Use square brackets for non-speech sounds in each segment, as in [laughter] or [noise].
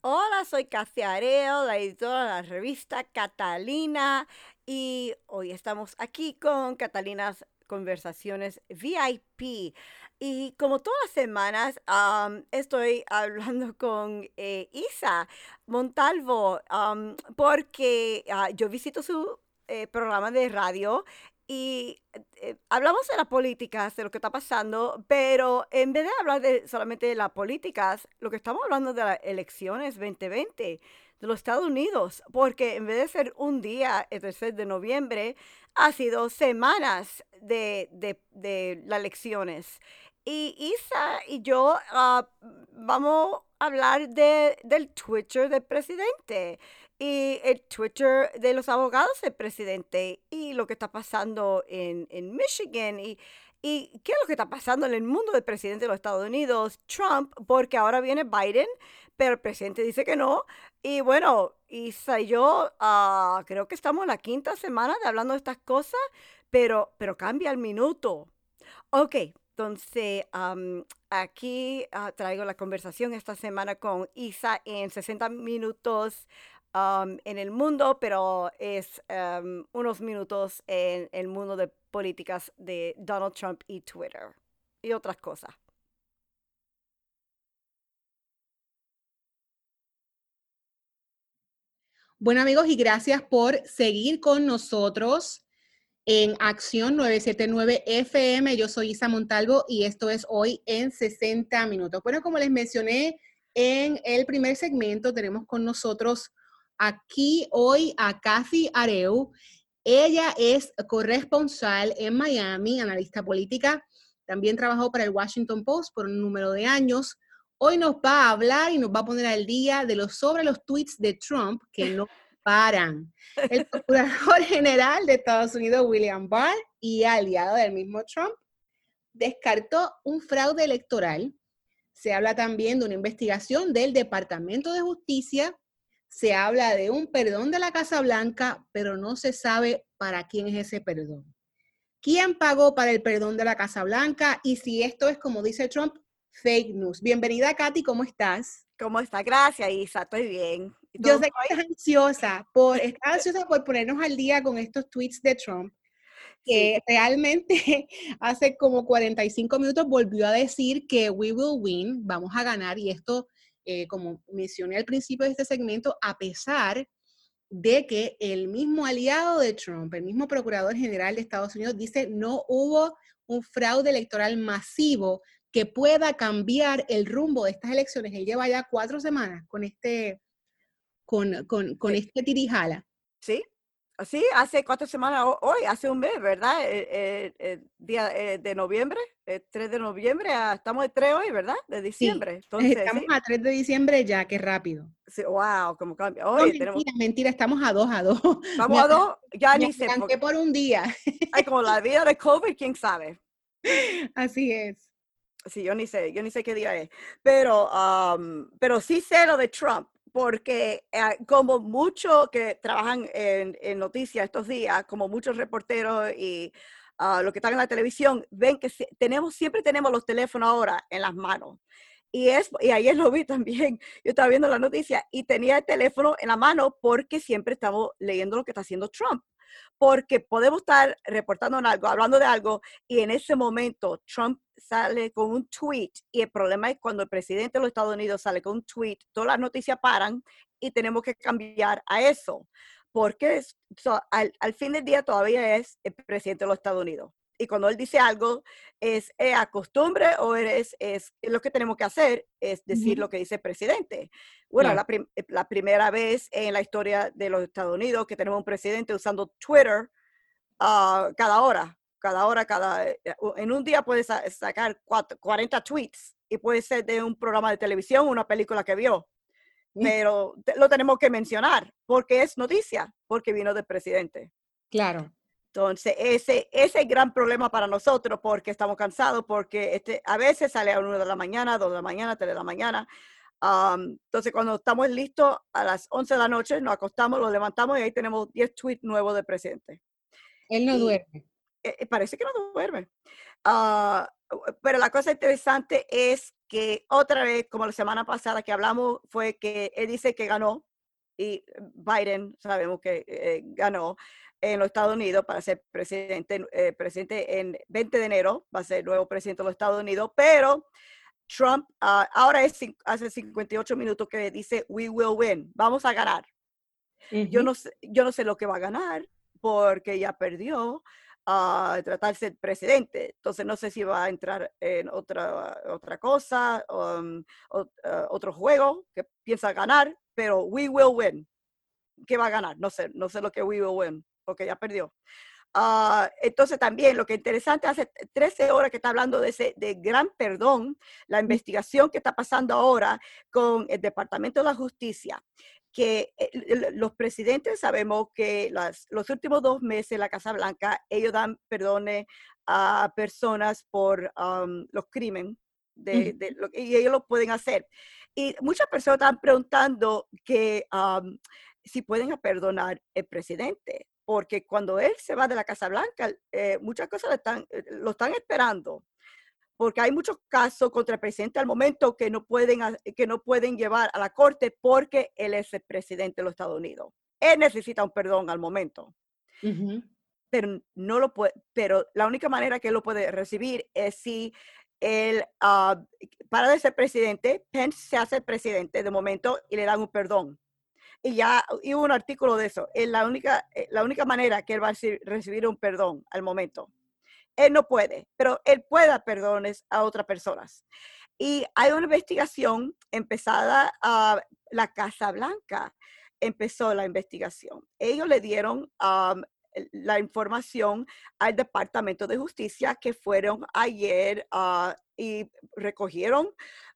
Hola, soy Cassia la editora de la revista Catalina y hoy estamos aquí con Catalinas Conversaciones VIP. Y como todas las semanas, estoy [laughs] hablando con eh, Isa Montalvo porque ah, yo visito su eh, programa de radio y eh, hablamos de las políticas, de lo que está pasando, pero en vez de hablar de solamente de las políticas, lo que estamos hablando de las elecciones 2020 de los Estados Unidos, porque en vez de ser un día, el 3 de noviembre, ha sido semanas de, de, las elecciones. Y Isa y yo ah, vamos a hablar de, del Twitter del presidente y el Twitter de los abogados del presidente y lo que está pasando en, Michigan y, y qué es lo que está pasando en el mundo del presidente de los Estados Unidos, Trump, porque ahora viene Biden, pero el presidente dice que no. Y bueno, y yo uh, creo que estamos en la quinta semana de hablando de estas cosas, pero, pero cambia el minuto. Ok, entonces, aquí ah, traigo la conversación esta semana con Isa en 60 minutos Um, en el mundo, pero es um, unos minutos en el mundo de políticas de Donald Trump y Twitter y otras cosas. Bueno amigos, y gracias por seguir con nosotros en Acción 979 FM. Yo soy Isa Montalvo y esto es hoy en 60 minutos. Bueno, como les mencioné en el primer segmento, tenemos con nosotros aquí hoy a Kathy Areu. Ella es corresponsal en Miami, analista política. También trabajó para el Washington Post por un número de años. Hoy nos va a hablar y nos va a poner al día de los sobre los tweets de Trump que no [laughs] paran. El procurador general de Estados Unidos, William Barr, y aliado del mismo Trump, descartó un fraude electoral. Se habla también de una investigación del Departamento de Justicia se habla de un perdón de la Casa Blanca, pero no se sabe para quién es ese perdón. ¿Quién pagó para el perdón de la Casa Blanca? Y si esto es, como dice Trump, fake news. Bienvenida, Katy, ¿cómo estás? ¿Cómo está? Gracias, Isa, estoy bien. Yo sé que estás ansiosa por, estás ansiosa por ponernos al día con estos tweets de Trump, que realmente [laughs] hace como 45 minutos volvió a decir que we will win, vamos a ganar, y esto eh, como mencioné al principio de este segmento, a pesar de que el mismo aliado de Trump, el mismo procurador general de Estados Unidos, dice no hubo un fraude electoral masivo que pueda cambiar el rumbo de estas elecciones. Él lleva ya cuatro semanas con este, con, con, con este tirijala. Sí, Sí, hace cuatro semanas, hoy, hace un mes, ¿verdad? El, día eh, de noviembre, el 3 de noviembre, ah, estamos el 3 hoy, ¿verdad? De diciembre. Entonces, estamos a 3 de diciembre ya, qué rápido. Sí, wow, cómo cambia. Hoy mentira, mentira, estamos a 2, a 2. [laughs] Estamos a 2, ya ni sé. Porque por un día. Ay, como la vida de COVID, quién sabe. [laughs] Así es. Sí, yo ni sé, yo ni sé qué día es. Pero, pero sí sé lo de Trump porque eh, como muchos que trabajan en, noticias estos días, como muchos reporteros y uh, los que están en la televisión, ven que tenemos, siempre tenemos los teléfonos ahora en las manos. Y, es, y ayer lo vi también, [laughs] yo estaba viendo la noticia y tenía el teléfono en la mano porque siempre estamos leyendo lo que está haciendo Trump porque podemos estar reportando algo, hablando de algo, y en ese momento Trump sale con un tweet, y el problema es cuando el presidente de los Estados Unidos sale con un tweet, todas las noticias paran y tenemos que cambiar a eso, porque al, al, fin del día todavía es el presidente de los Estados Unidos y cuando él dice algo, es, a costumbre o es, es, lo que tenemos que hacer, es decir lo que dice el presidente. Bueno, la, eh, la, primera vez en la historia de los Estados Unidos que tenemos un presidente usando Twitter uh, cada hora, cada hora, cada, eh, en un día puede sacar 40 tweets y puede ser de un programa de televisión, una película que vio. Pero lo tenemos que mencionar porque es noticia, porque vino del presidente. Claro. Entonces, ese, ese es el gran problema para nosotros porque estamos cansados, porque este, a veces sale a 1 de la mañana, 2 de la mañana, 3 de la mañana. entonces, cuando estamos listos a las 11 de la noche, nos acostamos, lo levantamos y ahí tenemos 10 tweets nuevos del presidente. Él no duerme. Eh, eh, parece que no duerme. Ah, pero la cosa interesante es que otra vez, como la semana pasada que hablamos, fue que él dice que ganó y Biden sabemos que eh, ganó en los Estados Unidos para ser presidente, eh, presidente en 20 de enero, va a ser nuevo presidente de los Estados Unidos, pero Trump ah, ahora es hace 58 minutos que dice we will win, vamos a ganar. yo, no sé, yo no sé lo que va a ganar porque ya perdió a tratarse de presidente. Entonces no sé si va a entrar en otra, otra cosa, um, uh, otro juego que piensa ganar, pero we will win. ¿Qué va a ganar? No sé, no sé lo que we will win, porque ya perdió. Ah, entonces también lo que es interesante, hace 13 horas que está hablando de ese de gran perdón, la investigación que está pasando ahora con el Departamento de la Justicia que eh, los presidentes sabemos que los últimos dos meses la Casa Blanca, ellos dan perdones a personas por los crímenes de, y ellos lo pueden hacer. Y muchas personas están preguntando que si pueden perdonar el presidente, porque cuando él se va de la Casa Blanca, eh, muchas cosas están, eh, lo están esperando porque hay muchos casos contra el presidente al momento que no pueden, que no pueden llevar a la corte porque él es el presidente de los Estados Unidos. Él necesita un perdón al momento. Pero no lo puede, pero la única manera que él lo puede recibir es si él ah, para de ser presidente, Pence se hace presidente de momento y le dan un perdón. Y ya hubo un artículo de eso. Es la única, eh, la única manera que él va a recibir un perdón al momento él no puede, pero él puede dar perdones a otras personas. Y hay una investigación empezada a la Casa Blanca, empezó la investigación. Ellos le dieron la información al Departamento de Justicia que fueron ayer ah, y recogieron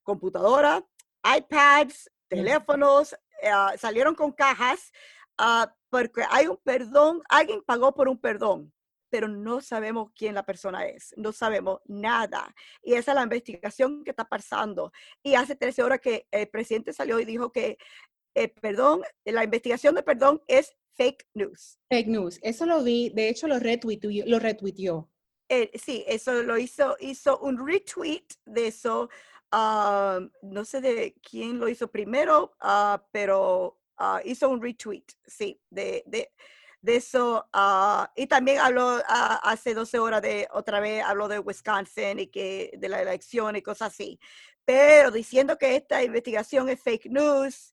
computadoras, iPads, teléfonos, ah, salieron con cajas ah, porque hay un perdón, alguien pagó por un perdón pero no sabemos quién la persona es, no sabemos nada. Y esa es la investigación que está pasando. Y hace 13 horas que el presidente salió y dijo que el perdón, la investigación de perdón es fake news. Fake news, eso lo vi, de hecho lo retuiteó. Lo retuiteó. Eh, sí, eso lo hizo, hizo un retweet de eso. Ah, no sé de quién lo hizo primero, ah, pero ah, hizo un retweet, sí, de, de eso. Y también habló hace 12 horas de, otra vez, habló de Wisconsin y que de la elección y cosas así. Pero diciendo que esta investigación es fake news,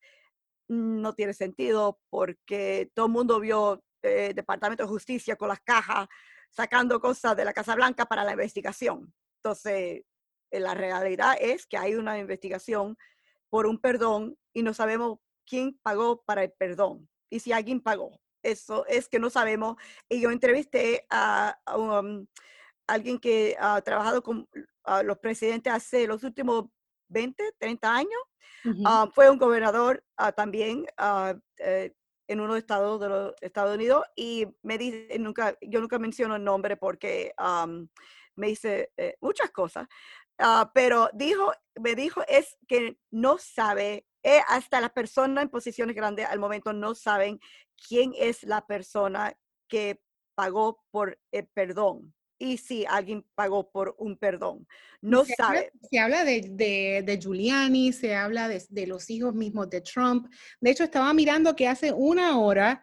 no tiene sentido porque todo el mundo vio eh, Departamento de Justicia con las cajas sacando cosas de la Casa Blanca para la investigación. Entonces, la realidad es que hay una investigación por un perdón y no sabemos quién pagó para el perdón y si alguien pagó eso es que no sabemos. Y yo entrevisté a, um, alguien que ha trabajado con los presidentes hace los últimos 20, 30 años. Ah, fue un gobernador ah, también ah, eh, en uno de estados de los Estados Unidos y me dice, nunca, yo nunca menciono el nombre porque me dice eh, muchas cosas, pero dijo, me dijo es que no sabe eh, hasta las personas en posiciones grandes al momento no saben quién es la persona que pagó por el perdón y si alguien pagó por un perdón. No se sabe. Habla, se habla de, de, Giuliani, se habla de, de, los hijos mismos de Trump. De hecho, estaba mirando que hace una hora,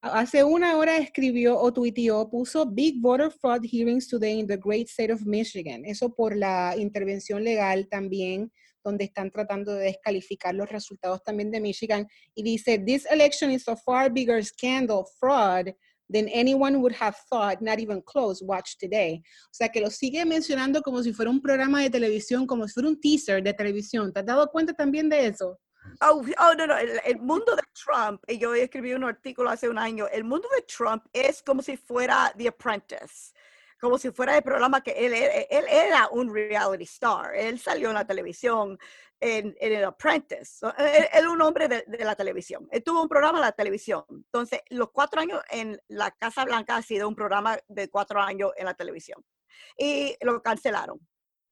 hace una hora escribió o tuiteó, puso Big Voter Fraud Hearings Today in the Great State of Michigan. Eso por la intervención legal también donde están tratando de descalificar los resultados también de Michigan. Y dice, this election is a far bigger scandal, fraud, than anyone would have thought, not even close, watch today. O sea, que lo sigue mencionando como si fuera un programa de televisión, como si fuera un teaser de televisión. ¿Te has dado cuenta también de eso? Oh, oh no, no, el, mundo de Trump, y yo escribí un artículo hace un año, el mundo de Trump es como si fuera The Apprentice como si fuera el programa que él, era un reality star. Él salió en la televisión, en, El Apprentice. Él, es un hombre de, la televisión. Él tuvo un programa en la televisión. Entonces, los cuatro años en la Casa Blanca ha sido un programa de cuatro años en la televisión. Y lo cancelaron.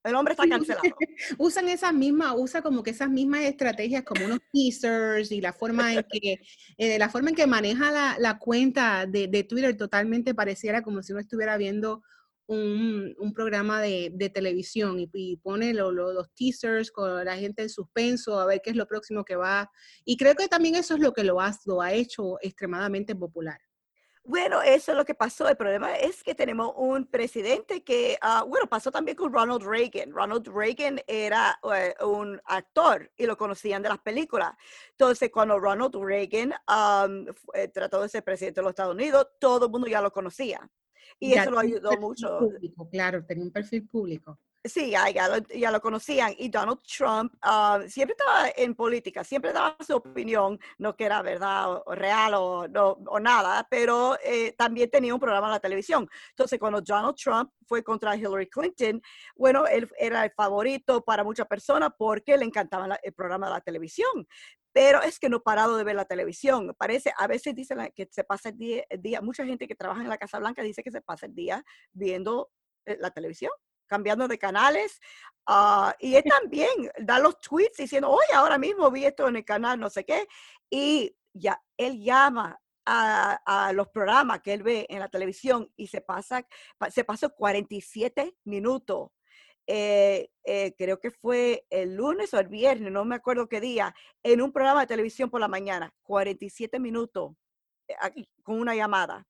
El hombre está cancelado. [laughs] Usan esas mismas, usa como que esas mismas estrategias como unos teasers y la forma en que, eh, la forma en que maneja la, la cuenta de, de, Twitter totalmente pareciera como si uno estuviera viendo un, programa de, televisión y, pone los teasers con la gente en suspenso a ver qué es lo próximo que va. Y creo que también eso es lo que lo ha, lo ha hecho extremadamente popular. Bueno, eso es lo que pasó. El problema es que tenemos un presidente que, ah, bueno, pasó también con Ronald Reagan. Ronald Reagan era eh, un actor y lo conocían de las películas. Entonces, cuando Ronald Reagan eh, trató de ser presidente de los Estados Unidos, todo el mundo ya lo conocía. Y eso lo ayudó mucho. claro, tenía un perfil público. Sí, ya, lo, ya, lo, conocían. Y Donald Trump ah, siempre estaba en política, siempre daba su opinión, no que era verdad o, real o, no, o, nada, pero eh, también tenía un programa en la televisión. Entonces, cuando Donald Trump fue contra Hillary Clinton, bueno, él era el favorito para muchas personas porque le encantaba el programa de la televisión. Pero es que no ha parado de ver la televisión. Parece, a veces dicen que se pasa el día, el día, mucha gente que trabaja en la Casa Blanca dice que se pasa el día viendo eh, la televisión cambiando de canales. Ah, y él también da los tweets diciendo, oye, ahora mismo vi esto en el canal, no sé qué. Y ya, él llama a, los programas que él ve en la televisión y se pasa, se pasó 47 minutos. Eh, eh, creo que fue el lunes o el viernes, no me acuerdo qué día, en un programa de televisión por la mañana, 47 minutos eh, con una llamada.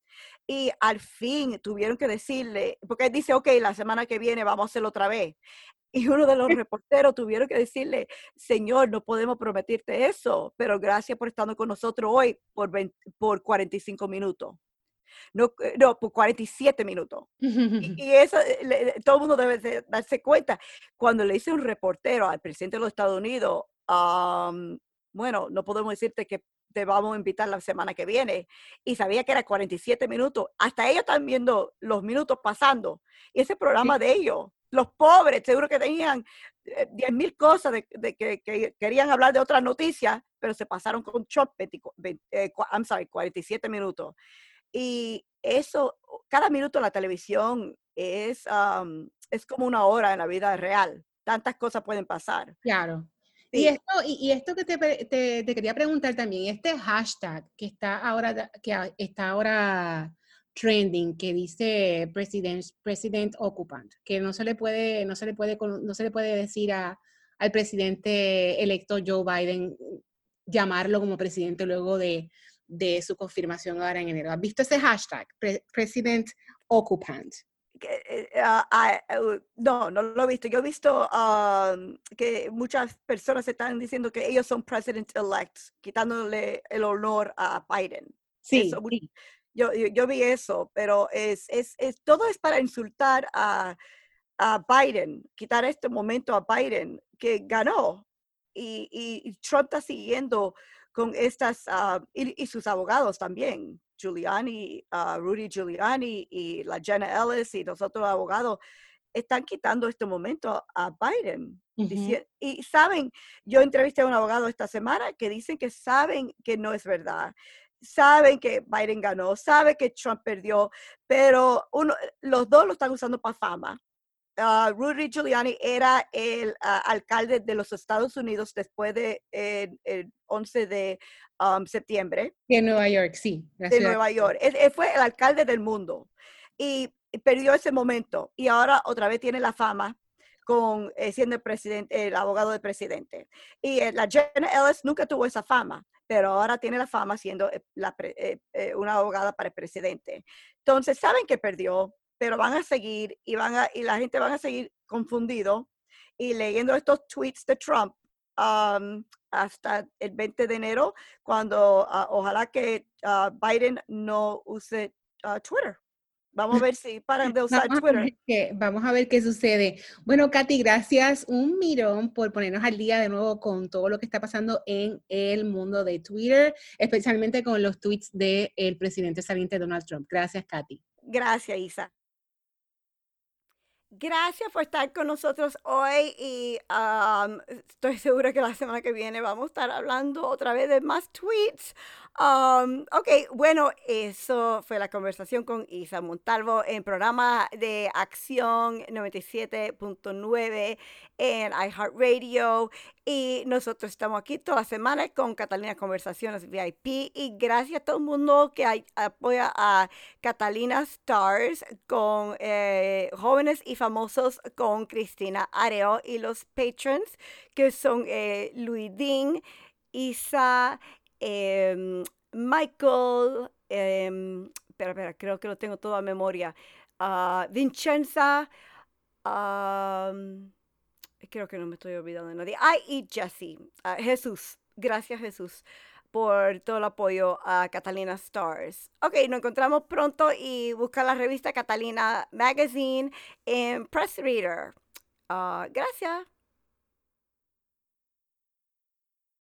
Y al fin tuvieron que decirle, porque él dice, ok, la semana que viene vamos a hacerlo otra vez. Y uno de los [laughs] reporteros tuvieron que decirle, Señor, no podemos prometirte eso, pero gracias por estar con nosotros hoy por, por 45 minutos. No, eh, no, por 47 minutos. [laughs] Y, eso, eh, todo el mundo debe darse cuenta. Cuando le dice un reportero al presidente de los Estados Unidos, bueno, no podemos decirte que te vamos a invitar la semana que viene. Y sabía que era 47 minutos. Hasta ellos están viendo los minutos pasando. Y ese programa de ellos, los pobres, seguro que tenían 10 eh, mil cosas de, que, querían hablar de otras noticias, pero se pasaron con Trump, eh, I'm sorry, 47 minutos. Y eso, cada minuto en la televisión es, es como una hora en la vida real. Tantas cosas pueden pasar. Claro. Y, esto, y, esto que te, quería preguntar también, este hashtag que está ahora, que está ahora trending, que dice president, president occupant, que no se le puede, no se le puede, no se le puede decir a, al presidente electo Joe Biden llamarlo como presidente luego de, su confirmación ahora en enero. ¿Has visto ese hashtag, president occupant? Ah, ah, uh, no, no lo he visto. Yo he visto que muchas personas están diciendo que ellos son president elects, quitándole el honor a Biden. Sí, Yo, yo, vi eso, pero es, es, es, todo es para insultar a, a Biden, quitar este momento a Biden que ganó. Y, y, Trump está siguiendo con estas, ah, y, y sus abogados también, Giuliani, uh, Rudy Giuliani y la Jenna Ellis y los otros abogados están quitando este momento a Biden. y saben, yo entrevisté a un abogado esta semana que dicen que saben que no es verdad. Saben que Biden ganó, saben que Trump perdió, pero uno, los dos lo están usando para fama. Uh, Rudy Giuliani era el ah, alcalde de los Estados Unidos después del de, el 11 de um, septiembre. De Nueva York, sí. De Nueva York. Él, fue el alcalde del mundo y perdió ese momento y ahora otra vez tiene la fama con eh, siendo el presidente, el abogado del presidente. Y eh, la Jenna Ellis nunca tuvo esa fama, pero ahora tiene la fama siendo eh, la, una abogada para el presidente. Entonces saben que perdió, pero van a seguir y van a, y la gente van a seguir confundido y leyendo estos tweets de Trump hasta el 20 de enero, cuando ah, ojalá que ah, Biden no use ah, Twitter. Vamos a ver si paran de usar Twitter. vamos a ver qué sucede. Bueno, Katy, gracias un mirón por ponernos al día de nuevo con todo lo que está pasando en el mundo de Twitter, especialmente con los tweets del presidente saliente Donald Trump. Gracias, Katy. Gracias, Isa. Gracias por estar con nosotros hoy y estoy segura que la semana que viene vamos a estar hablando otra vez de más tweets. ok, bueno, eso fue la conversación con Isa Montalvo en programa de Acción 97.9 en iHeartRadio. Y nosotros estamos aquí toda semana con Catalina Conversaciones VIP. Y gracias a todo el mundo que apoya a Catalina Stars con eh, jóvenes y famosos con Cristina Areo y los patrons que son eh, Luis Dean, Isa, em, Michael, em, espera, espera, creo que lo tengo todo a memoria. Uh, Vincenza, creo que no me estoy olvidando de nadie. Ay, y Jesse, ah, Jesús, gracias Jesús por todo el apoyo a Catalina Stars. Ok, nos encontramos pronto y busca la revista Catalina Magazine en Press Reader. Ah, gracias.